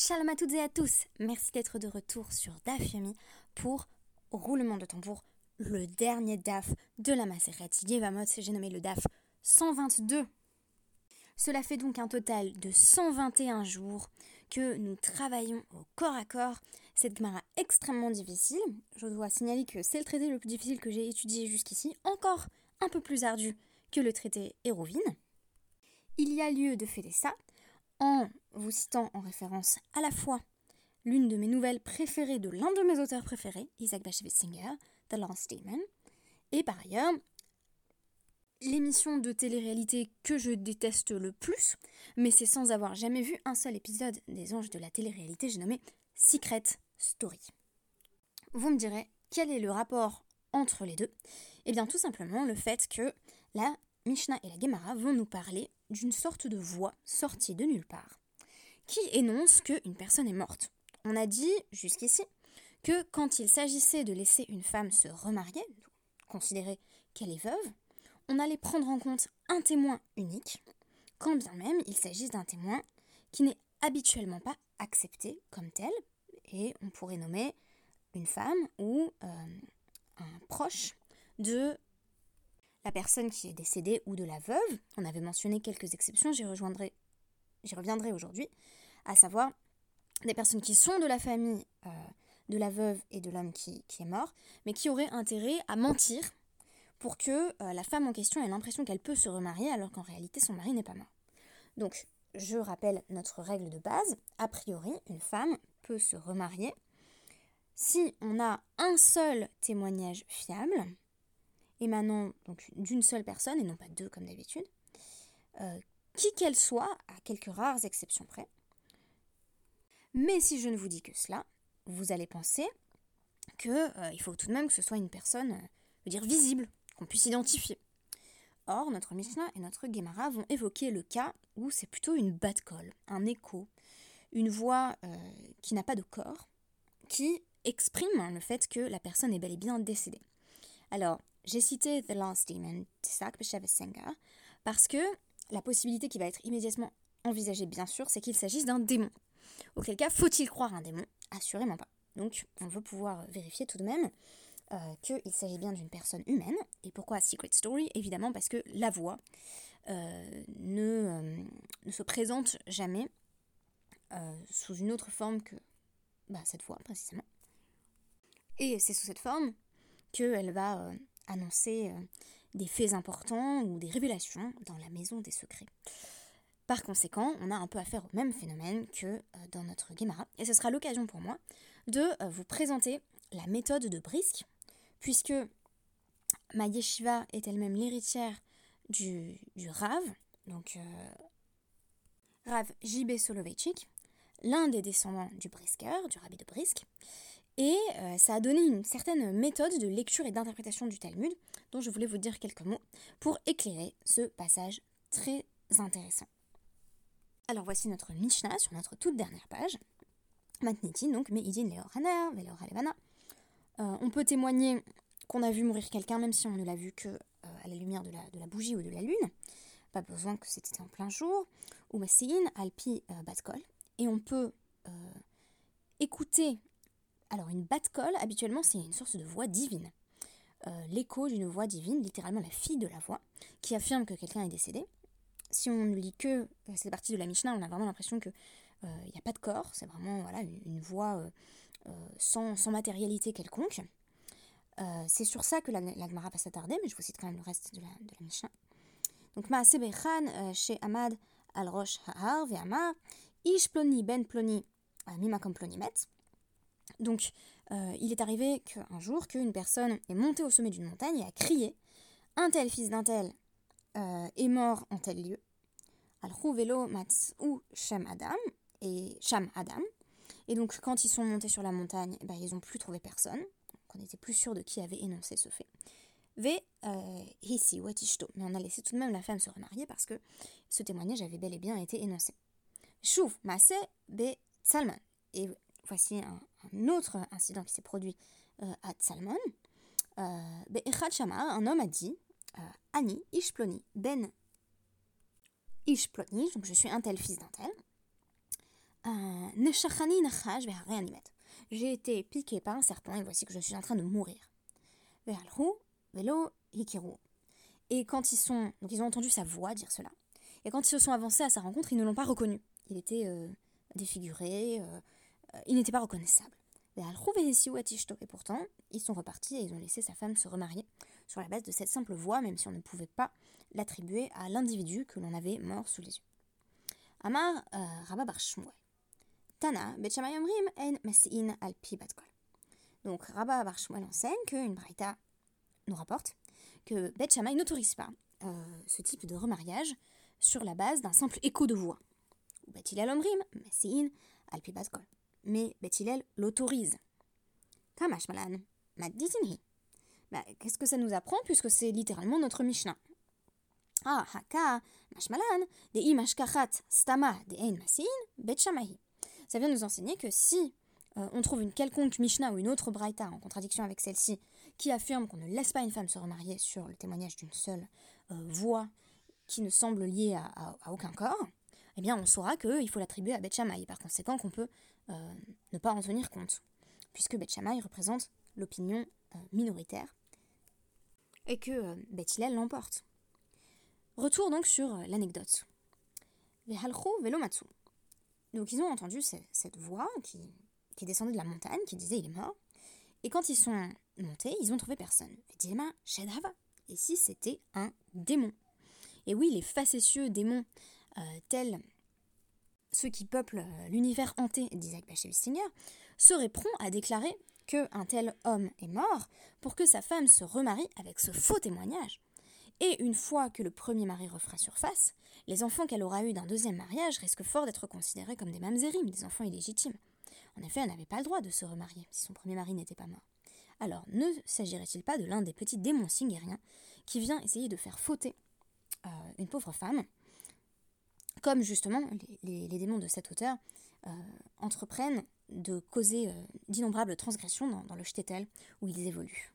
Shalom à toutes et à tous, merci d'être de retour sur DAF Yomi pour roulement de tambour, le dernier DAF de la Maseret Yevamot, j'ai nommé le DAF 122. Cela fait donc un total de 121 jours que nous travaillons au corps à corps cette Gemara extrêmement difficile. Je dois signaler que c'est le traité le plus difficile que j'ai étudié jusqu'ici, encore un peu plus ardu que le traité Hérovine. Il y a lieu de fêter ça en vous citant en référence à la fois l'une de mes nouvelles préférées de l'un de mes auteurs préférés, Isaac Bashevis Singer, The Last Demon, et par ailleurs l'émission de télé-réalité que je déteste le plus, mais c'est sans avoir jamais vu un seul épisode des Anges de la télé-réalité, j'ai nommé Secret Story. Vous me direz, quel est le rapport entre les deux? Eh bien tout simplement le fait que la Mishnah et la Gemara vont nous parler d'une sorte de voix sortie de nulle part, qui énonce qu'une personne est morte. On a dit jusqu'ici que quand il s'agissait de laisser une femme se remarier, considérer qu'elle est veuve, on allait prendre en compte un témoin unique, quand bien même il s'agisse d'un témoin qui n'est habituellement pas accepté comme tel, et on pourrait nommer une femme ou euh, un proche de la personne qui est décédée ou de la veuve. On avait mentionné quelques exceptions, j'y rejoindrai, j'y reviendrai aujourd'hui, à savoir des personnes qui sont de la famille euh, de la veuve et de l'homme qui, est mort, mais qui auraient intérêt à mentir pour que euh, la femme en question ait l'impression qu'elle peut se remarier alors qu'en réalité son mari n'est pas mort. Donc, je rappelle notre règle de base. A priori, une femme peut se remarier si on a un seul témoignage fiable, émanant d'une seule personne et non pas deux comme d'habitude, euh, qui qu'elle soit, à quelques rares exceptions près. Mais si je ne vous dis que cela, vous allez penser qu'il euh, faut tout de même que ce soit une personne, euh, dire, visible, qu'on puisse identifier. Or, notre Mishnah et notre Gemara vont évoquer le cas où c'est plutôt une bad call, un écho, une voix qui n'a pas de corps, qui exprime le fait que la personne est bel et bien décédée. Alors, j'ai cité The Last Demon d'Isaac Senga parce que la possibilité qui va être immédiatement envisagée, bien sûr, c'est qu'il s'agisse d'un démon. Auquel cas, faut-il croire un démon? Assurément pas. Donc, on veut pouvoir vérifier tout de même euh, qu'il s'agit bien d'une personne humaine. Et pourquoi Secret Story? Évidemment parce que la voix euh, ne, euh, ne, se présente jamais sous une autre forme que bah, cette voix, précisément. Et c'est sous cette forme qu'elle va annoncer euh, des faits importants ou des révélations dans la maison des secrets. Par conséquent, on a un peu affaire au même phénomène que euh, dans notre Gemara, et ce sera l'occasion pour moi de euh, vous présenter la méthode de Brisk, puisque ma yeshiva est elle-même l'héritière du, du, Rav, donc Rav J.B. Soloveitchik, l'un des descendants du Brisker, du rabbi de Brisk, et euh, ça a donné une certaine méthode de lecture et d'interprétation du Talmud, dont je voulais vous dire quelques mots, pour éclairer ce passage très intéressant. Alors voici notre Mishnah sur notre toute dernière page. Matniti, donc, Meidin Veloralevana. Euh, on peut témoigner qu'on a vu mourir quelqu'un, même si on ne l'a vu que euh, à la lumière de la, bougie ou de la lune. Pas besoin que c'était en plein jour. Ou Alpi Batkol. Et on peut écouter alors une bat-call, habituellement, c'est une source de voix divine. Euh, l'écho d'une voix divine, littéralement la fille de la voix, qui affirme que quelqu'un est décédé. Si on ne lit que euh, cette partie de la Mishnah, on a vraiment l'impression qu'il n'y euh, a pas de corps, c'est vraiment voilà, une, voix sans, matérialité quelconque. c'est sur ça que la, la Gemara va s'attarder, mais je vous cite quand même le reste de la, Mishnah. Donc, Maasebechan chez Ahmad al-Rosh Ha'ar ve'amar, Ish ploni ben ploni mimakom ploni met. Donc, euh, il est arrivé qu'un jour, qu'une personne est montée au sommet d'une montagne et a crié Un tel fils d'un tel euh, est mort en tel lieu. al velo ou Shem Adam et Sham Adam. Et donc, quand ils sont montés sur la montagne, eh ben, ils n'ont plus trouvé personne. Donc, on n'était plus sûr de qui avait énoncé ce fait. Ve euh, Hissi Watishto. Mais on a laissé tout de même la femme se remarier parce que ce témoignage avait bel et bien été énoncé. Chouf Masse Be Salman. Et voici un, autre incident qui s'est produit euh, à Salmon. Euh, ben, un homme a dit euh, Ani, Ishploni, Ben Ishploni, donc je suis un tel fils d'un tel. Neshachani nachash ve'harianimet. J'ai été piqué par un serpent et voici que je suis en train de mourir. Ve'alhu velo hikiru. Et quand ils sont, donc ils ont entendu sa voix dire cela. Et quand ils se sont avancés à sa rencontre, ils ne l'ont pas reconnu. Il était euh, défiguré, euh, euh, il n'était pas reconnaissable. Et pourtant, ils sont repartis et ils ont laissé sa femme se remarier sur la base de cette simple voix, même si on ne pouvait pas l'attribuer à l'individu que l'on avait mort sous les yeux. Amar Rabba Bar Tana en Masi'in al. Donc Rabba Bar enseigne qu'une braïta nous rapporte que Bet n'autorise pas ce type de remariage sur la base d'un simple écho de voix. Bet-Hillel omrim, Messiin, alpi batkol. Mais Bet-Hillel l'autorise. Kamash malan, bah, Qu'est-ce que ça nous apprend puisque c'est littéralement notre Mishnah? Ah, haka, mashmalan, de imashkachat stama de ein masin, bet Ça vient nous enseigner que si euh, on trouve une quelconque Mishnah ou une autre Braïta en contradiction avec celle-ci qui affirme qu'on ne laisse pas une femme se remarier sur le témoignage d'une seule euh, voix qui ne semble lié à, aucun corps, eh bien on saura qu'il faut l'attribuer à Beth Shammai, par conséquent qu'on peut euh, ne pas en tenir compte, puisque Beth Shammai représente l'opinion euh, minoritaire et que euh, l'emporte. Retour donc sur l'anecdote. Donc ils ont entendu cette, voix qui, qui descendait de la montagne, qui disait il est mort. Et quand ils sont montés, ils ont trouvé personne. Et si c'était un démon? Et oui, les facétieux démons, euh, tels ceux qui peuplent euh, l'univers hanté d'Isaac Bashevis Seigneur, seraient prompts à déclarer qu'un tel homme est mort pour que sa femme se remarie avec ce faux témoignage. Et une fois que le premier mari refera surface, les enfants qu'elle aura eus d'un deuxième mariage risquent fort d'être considérés comme des mamzerim, des enfants illégitimes. En effet, elle n'avait pas le droit de se remarier si son premier mari n'était pas mort. Alors, ne s'agirait-il pas de l'un des petits démons singériens qui vient essayer de faire fauter euh, une pauvre femme, comme justement les, démons de cet auteur euh, entreprennent de causer euh, d'innombrables transgressions dans, le shtetl où ils évoluent.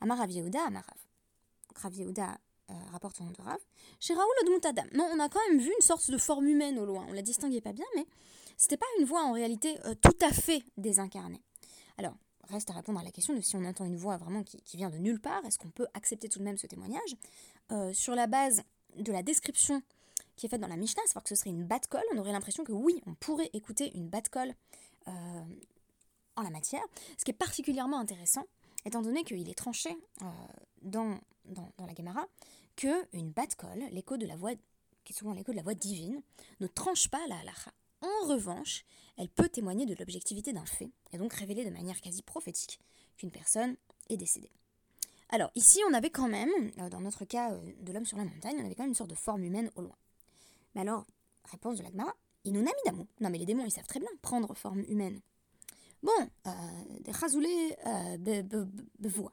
Amar Amarav. Rav Yehuda rapporte au nom de Rav. Chez Raoul Adam, non, on a quand même vu une sorte de forme humaine au loin. On la distinguait pas bien, mais c'était pas une voix en réalité tout à fait désincarnée. Alors, reste à répondre à la question de si on entend une voix vraiment qui, vient de nulle part, est-ce qu'on peut accepter tout de même ce témoignage? Euh, Sur la base de la description qui est faite dans la Mishnah, c'est-à-dire que ce serait une bat-colle, on aurait l'impression que oui, on pourrait écouter une bat-colle euh, en la matière, ce qui est particulièrement intéressant, étant donné qu'il est tranché euh, dans, dans, la Gemara que une bat-colle, l'écho de la voix, qui est souvent l'écho de la voix divine, ne tranche pas la halacha. En revanche, elle peut témoigner de l'objectivité d'un fait, et donc révéler de manière quasi prophétique qu'une personne est décédée. Alors ici, on avait quand même, euh, dans notre cas de l'homme sur la montagne, on avait quand même une sorte de forme humaine au loin. Alors, réponse de l'Agmara, Inunami d'amour. Non mais les démons, ils savent très bien prendre forme humaine. Bon, euh, des rasoulés bevois.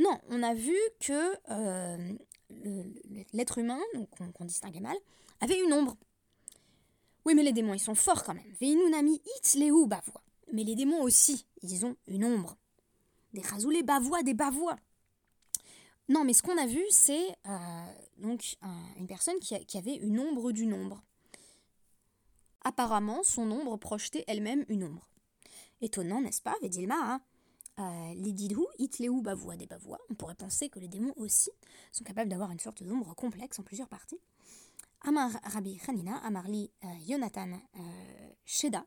Non, on a vu que l'être humain, qu'on distinguait mal, avait une ombre. Oui, mais les démons, ils sont forts quand même. Veinunami bavois. Mais les démons aussi, ils ont une ombre. Des rasoulés bavois, des bavois. Non, mais ce qu'on a vu, c'est euh, donc une personne qui, avait une ombre d'une ombre. Apparemment, son ombre projetait elle-même une ombre. Étonnant, n'est-ce pas, Vedilma hein? Euh, Les didou, itleu bavois, des bavois. On pourrait penser que les démons aussi sont capables d'avoir une sorte d'ombre complexe en plusieurs parties. Amar Rabbi Hanina, Amarli euh, Yonatan euh, Sheda.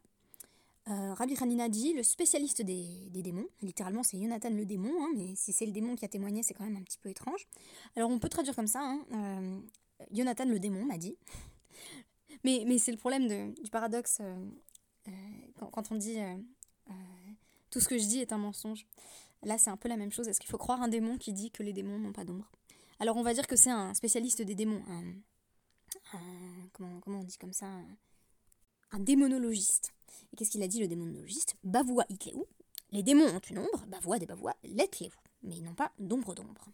Euh, Rabbi Hanina dit le spécialiste des, démons. Littéralement, c'est Yonatan le démon, hein, mais si c'est le démon qui a témoigné, c'est quand même un petit peu étrange. Alors, on peut traduire comme ça hein, Yonatan le démon m'a dit. Mais, mais c'est le problème du paradoxe quand, on dit tout ce que je dis est un mensonge. Là, c'est un peu la même chose. Est-ce qu'il faut croire un démon qui dit que les démons n'ont pas d'ombre? Alors, on va dire que c'est un spécialiste des démons, comment, comment on dit comme ça un, démonologiste. Et qu'est-ce qu'il a dit le démonologiste? Bavoua où? Les démons ont une ombre, bavoua des bavois, l'etleu. Mais ils n'ont pas d'ombre d'ombre.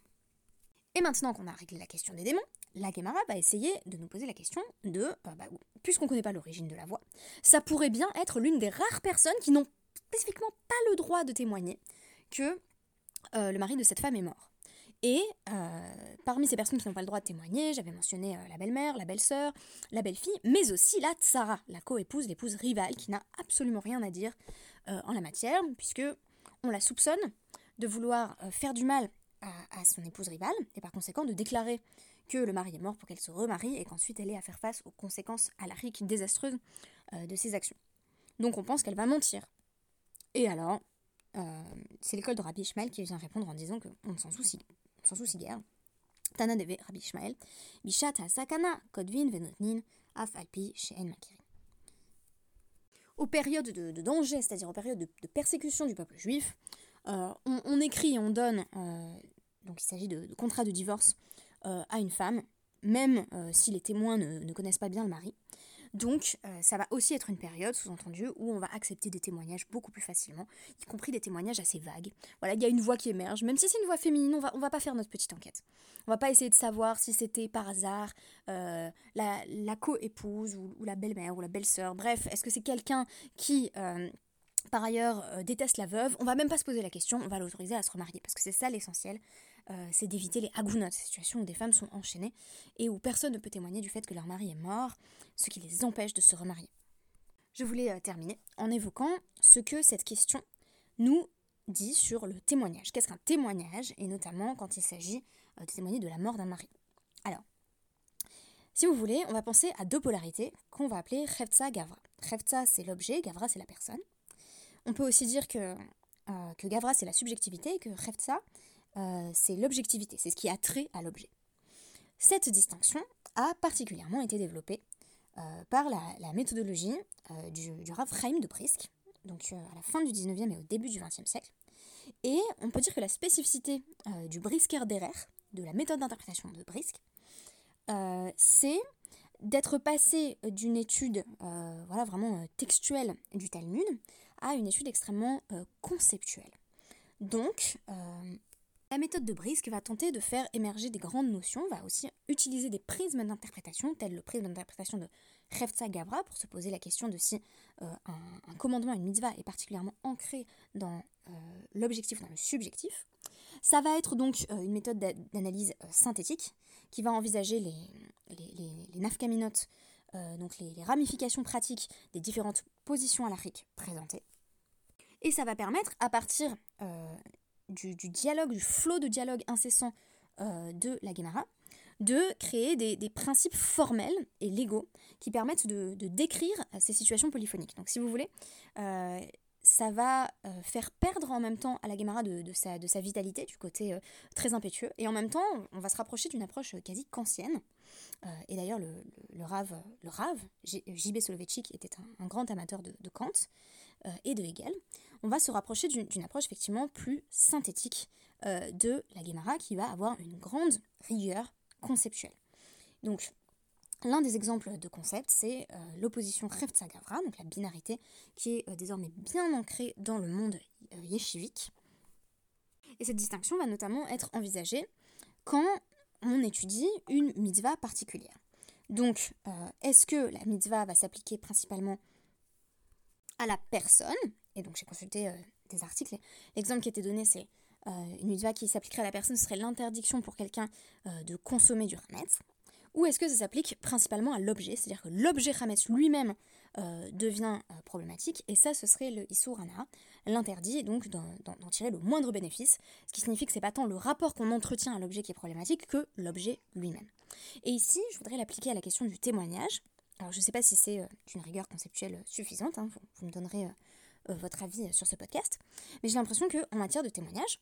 Et maintenant qu'on a réglé la question des démons, la Gemara va essayer de nous poser la question de, euh, bah, puisqu'on ne connaît pas l'origine de la voix, ça pourrait bien être l'une des rares personnes qui n'ont spécifiquement pas le droit de témoigner que euh, le mari de cette femme est mort. Et parmi ces personnes qui n'ont pas le droit de témoigner, j'avais mentionné la belle-mère, la belle-sœur, la belle-fille, mais aussi la tsara, la co-épouse, l'épouse rivale, qui n'a absolument rien à dire en la matière, puisque on la soupçonne de vouloir faire du mal à, son épouse rivale, et par conséquent de déclarer que le mari est mort pour qu'elle se remarie et qu'ensuite elle ait à faire face aux conséquences alariques désastreuses de ses actions. Donc on pense qu'elle va mentir. Et alors, euh, c'est l'école de Rabbi Ishmael qui vient répondre en disant qu'on ne s'en soucie, on s'en soucie guère. Tana deve Rabbi Ishmael, Bishat sakana kodvin venotnin af alpi she'en makirin. Aux périodes de, danger, c'est-à-dire aux périodes de, persécution du peuple juif, euh, on, écrit et on donne, euh, donc il s'agit de, contrats de divorce à une femme, même si les témoins ne connaissent pas bien le mari. Donc euh, ça va aussi être une période, sous-entendu, où on va accepter des témoignages beaucoup plus facilement, y compris des témoignages assez vagues. Voilà, il y a une voix qui émerge, même si c'est une voix féminine, on va, va pas faire notre petite enquête. On va pas essayer de savoir si c'était par hasard euh, la, la co-épouse ou, la belle-mère ou la belle-sœur. Bref, est-ce que c'est quelqu'un qui... Euh, par ailleurs, déteste la veuve, on va même pas se poser la question, on va l'autoriser à se remarier, parce que c'est ça l'essentiel, c'est d'éviter les agounot, ces situations où des femmes sont enchaînées et où personne ne peut témoigner du fait que leur mari est mort, ce qui les empêche de se remarier. Je voulais euh, terminer en évoquant ce que cette question nous dit sur le témoignage. Qu'est-ce qu'un témoignage, et notamment quand il s'agit euh, de témoigner de la mort d'un mari? Alors, si vous voulez, on va penser à deux polarités qu'on va appeler Revtsa Gavra. Revtsa, c'est l'objet, Gavra, c'est la personne. On peut aussi dire que, euh, que Gavra, c'est la subjectivité, et que Revtsa, c'est l'objectivité, c'est ce qui a trait à l'objet. Cette distinction a particulièrement été développée euh, par la, méthodologie euh, du, du, Rav de Brisk, donc euh, à la fin du 19e et au début du 20e siècle. Et on peut dire que la spécificité du Brisker Derer, de la méthode d'interprétation de Brisk, c'est d'être passé d'une étude voilà, vraiment textuelle du Talmud à une étude extrêmement conceptuelle. Donc, la méthode de Brisk va tenter de faire émerger des grandes notions, va aussi utiliser des prismes d'interprétation, tel le prisme d'interprétation de Revtsa Gavra, pour se poser la question de si euh, un, commandement, une mitzvah est particulièrement ancré dans euh, l'objectif, dans le subjectif. Ça va être donc euh, une méthode d'analyse synthétique qui va envisager les, les, les, nafkaminotes, donc les, ramifications pratiques des différentes positions alariques présentées. Et ça va permettre, à partir du, dialogue, du flot de dialogue incessant euh, de la Gemara, de créer des, principes formels et légaux qui permettent de, décrire ces situations polyphoniques. Donc si vous voulez, euh, ça va euh, faire perdre en même temps à la Gemara de, sa, de sa, vitalité, du côté très impétueux, et en même temps, on va se rapprocher d'une approche quasi kantienne. Et d'ailleurs, le, le, Rav, le Rav J.B. Soloveitchik, était un, grand amateur de, Kant et de Hegel on va se rapprocher d'une approche effectivement plus synthétique euh, de la Guémara qui va avoir une grande rigueur conceptuelle. Donc, l'un des exemples de concept, c'est euh, l'opposition Revtsa-Gavra, donc la binarité, qui est euh, désormais bien ancrée dans le monde yeshivique. Et cette distinction va notamment être envisagée quand on étudie une mitzvah particulière. Donc, est-ce que la mitzvah va s'appliquer principalement à la personne, et donc j'ai consulté euh, des articles. L'exemple qui était donné, c'est euh, une mitzvah qui s'appliquerait à la personne, ce serait l'interdiction pour quelqu'un euh, de consommer du hametz. Ou est-ce que ça s'applique principalement à l'objet, c'est-à-dire que l'objet hametz lui-même devient problématique, et ça, ce serait le isurana, l'interdit, donc d'en tirer le moindre bénéfice, ce qui signifie que c'est pas tant le rapport qu'on entretient à l'objet qui est problématique que l'objet lui-même. Et ici, je voudrais l'appliquer à la question du témoignage. Alors, je ne sais pas si c'est une rigueur conceptuelle suffisante, hein, vous, me donnerez euh, votre avis sur ce podcast. Mais j'ai l'impression qu'en matière de témoignage,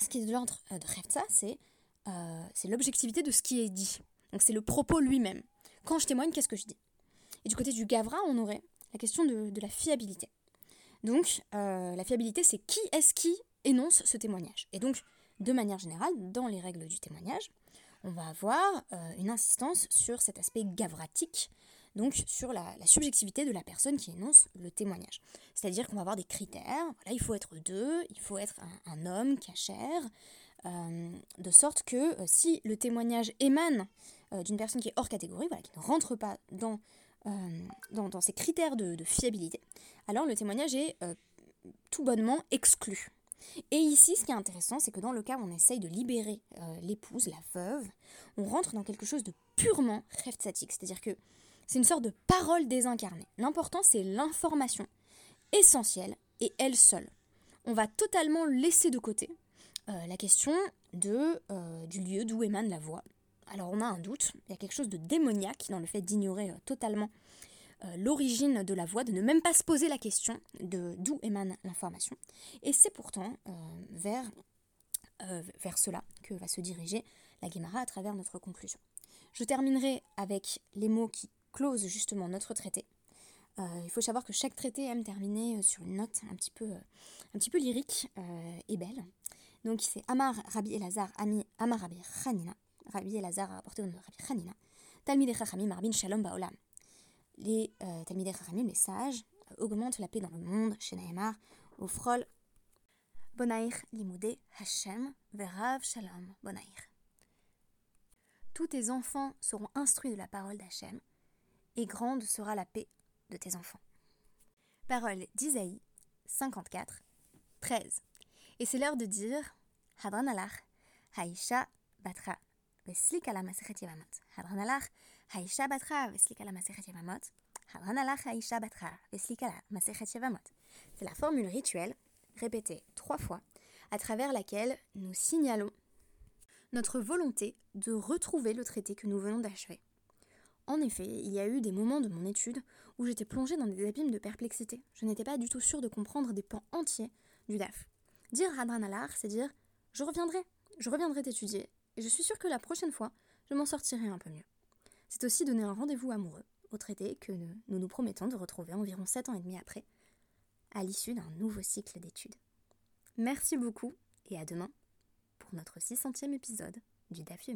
ce qui est de l'ordre euh, de euh, c'est l'objectivité de ce qui est dit. Donc c'est le propos lui-même. Quand je témoigne, qu'est-ce que je dis? Et du côté du Gavra, on aurait la question de, la fiabilité. Donc la fiabilité, c'est qui est-ce qui énonce ce témoignage? Et donc, de manière générale, dans les règles du témoignage, on va avoir une insistance sur cet aspect gavratique donc sur la, subjectivité de la personne qui énonce le témoignage. C'est-à-dire qu'on va avoir des critères, voilà, il faut être deux, il faut être un, homme cachère, euh, de sorte que euh, si le témoignage émane euh, d'une personne qui est hors catégorie, voilà, qui ne rentre pas dans, dans, ces critères de, fiabilité, alors le témoignage est tout bonnement exclu. Et ici, ce qui est intéressant, c'est que dans le cas où on essaye de libérer euh, l'épouse, la veuve, on rentre dans quelque chose de purement rêve-statique. C'est-à-dire que c'est une sorte de parole désincarnée. L'important, c'est l'information essentielle et elle seule. On va totalement laisser de côté euh, la question euh, du lieu d'où émane la voix. Alors on a un doute, il y a quelque chose de démoniaque dans le fait d'ignorer totalement l'origine de la voix, de ne même pas se poser la question de d'où émane l'information. Et c'est pourtant vers, cela que va se diriger la Guémara à travers notre conclusion. Je terminerai avec les mots qui closent justement notre traité. Euh, il faut savoir que chaque traité aime terminer euh, sur une note euh, un petit peu lyrique et belle. Donc c'est Amar Rabbi Elazar Ami Amar Rabbi Hanina. Rabbi Elazar a apporté au nom de Rabbi Hanina. Talmidei Chachamim Marbin Shalom Baolam. Les euh, Chachamim, les sages, augmentent la paix dans le monde. Chez Naemar, au frol Bonaïr Limudé Hashem Verav Shalom Bonaïr. Tous tes enfants seront instruits de la parole d'Hachem, et grande sera la paix de tes enfants. Parole d'Isaïe 54, 13. Et c'est l'heure de dire Hadran alach, Haïcha batra, veslik ala masechet yevamot. Hadran alach, Haïcha batra, veslik ala masechet yevamot. Hadran alach, Haïcha batra. C'est la formule rituelle, répétée trois fois, à travers laquelle nous signalons notre volonté de retrouver le traité que nous venons d'achever. En effet, il y a eu des moments de mon étude où j'étais plongée dans des abîmes de perplexité. Je n'étais pas du tout sûre de comprendre des pans entiers du DAF. Dire Alar, c'est dire je reviendrai, je reviendrai t'étudier, et je suis sûre que la prochaine fois, je m'en sortirai un peu mieux. C'est aussi donner un rendez-vous amoureux au traité que nous, nous nous promettons de retrouver environ 7 ans et demi après, à l'issue d'un nouveau cycle d'études. Merci beaucoup et à demain pour notre 600e épisode du DAF